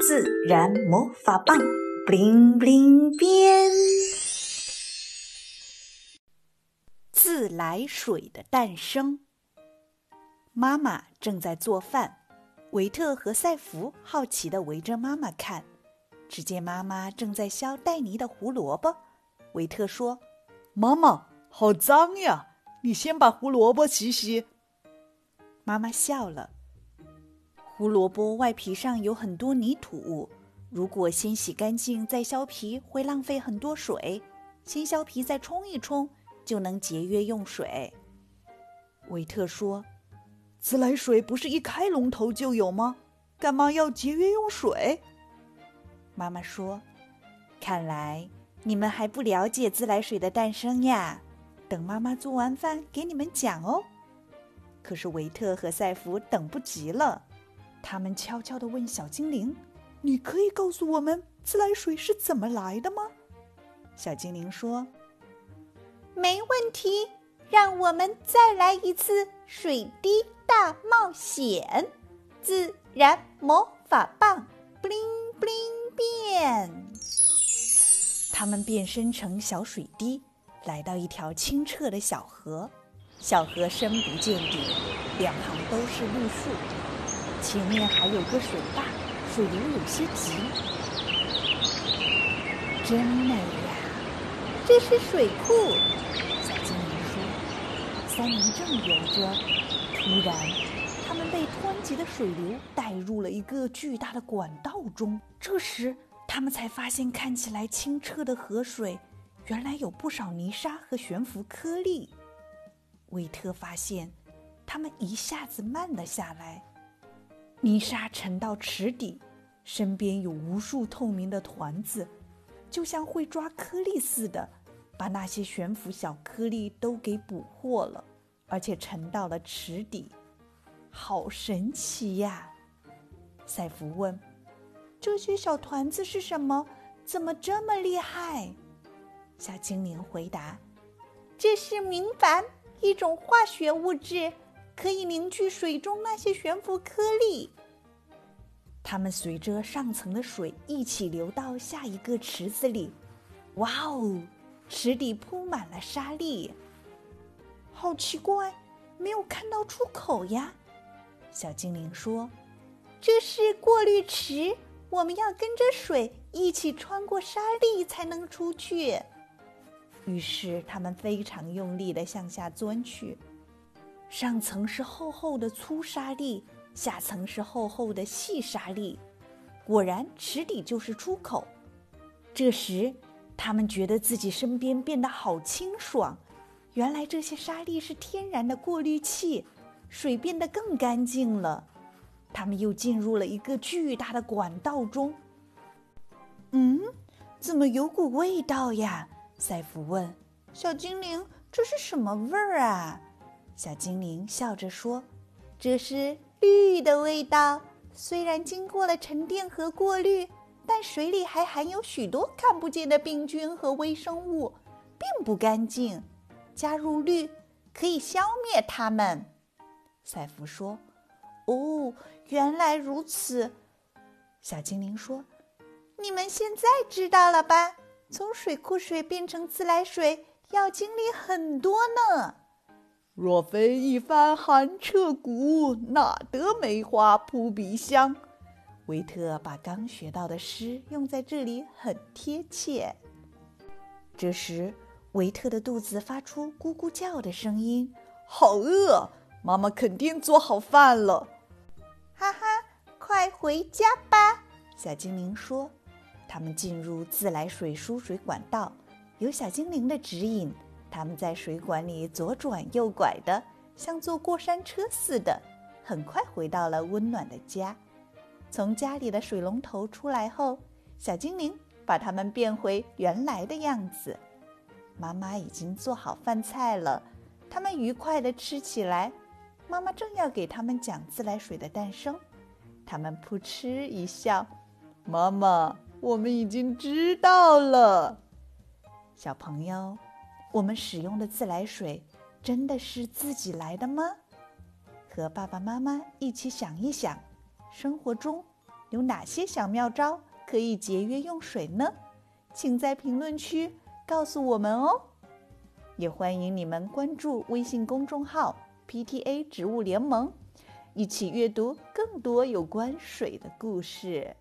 自然魔法棒，bling bling 变。自来水的诞生。妈妈正在做饭，维特和赛弗好奇地围着妈妈看。只见妈妈正在削带泥的胡萝卜。维特说：“妈妈，好脏呀！你先把胡萝卜洗洗。”妈妈笑了。胡萝卜外皮上有很多泥土，如果先洗干净再削皮，会浪费很多水。先削皮再冲一冲，就能节约用水。维特说：“自来水不是一开龙头就有吗？干嘛要节约用水？”妈妈说：“看来你们还不了解自来水的诞生呀。等妈妈做完饭给你们讲哦。”可是维特和赛弗等不及了。他们悄悄地问小精灵：“你可以告诉我们自来水是怎么来的吗？”小精灵说：“没问题，让我们再来一次水滴大冒险。自然魔法棒，bling bling 变。”他们变身成小水滴，来到一条清澈的小河。小河深不见底，两旁都是绿树。前面还有个水坝，水流有些急，真美呀！这是水库。小精灵说：“三人正游着，突然，他们被湍急的水流带入了一个巨大的管道中。这时，他们才发现，看起来清澈的河水，原来有不少泥沙和悬浮颗粒。维特发现，他们一下子慢了下来。”泥沙沉到池底，身边有无数透明的团子，就像会抓颗粒似的，把那些悬浮小颗粒都给捕获了，而且沉到了池底。好神奇呀！赛弗问：“这些小团子是什么？怎么这么厉害？”小精灵回答：“这是明矾，一种化学物质。”可以凝聚水中那些悬浮颗粒，它们随着上层的水一起流到下一个池子里。哇哦，池底铺满了沙粒。好奇怪，没有看到出口呀！小精灵说：“这是过滤池，我们要跟着水一起穿过沙粒才能出去。”于是他们非常用力的向下钻去。上层是厚厚的粗沙粒，下层是厚厚的细沙粒。果然，池底就是出口。这时，他们觉得自己身边变得好清爽。原来，这些沙粒是天然的过滤器，水变得更干净了。他们又进入了一个巨大的管道中。嗯，怎么有股味道呀？赛弗问。小精灵：“这是什么味儿啊？”小精灵笑着说：“这是绿的味道。虽然经过了沉淀和过滤，但水里还含有许多看不见的病菌和微生物，并不干净。加入氯可以消灭它们。”赛弗说：“哦，原来如此。”小精灵说：“你们现在知道了吧？从水库水变成自来水要经历很多呢。”若非一番寒彻骨，哪得梅花扑鼻香？维特把刚学到的诗用在这里很贴切。这时，维特的肚子发出咕咕叫的声音，好饿！妈妈肯定做好饭了。哈哈，快回家吧！小精灵说。他们进入自来水输水管道，有小精灵的指引。他们在水管里左转右拐的，像坐过山车似的，很快回到了温暖的家。从家里的水龙头出来后，小精灵把它们变回原来的样子。妈妈已经做好饭菜了，他们愉快地吃起来。妈妈正要给他们讲自来水的诞生，他们扑哧一笑：“妈妈，我们已经知道了。”小朋友。我们使用的自来水真的是自己来的吗？和爸爸妈妈一起想一想，生活中有哪些小妙招可以节约用水呢？请在评论区告诉我们哦。也欢迎你们关注微信公众号 “PTA 植物联盟”，一起阅读更多有关水的故事。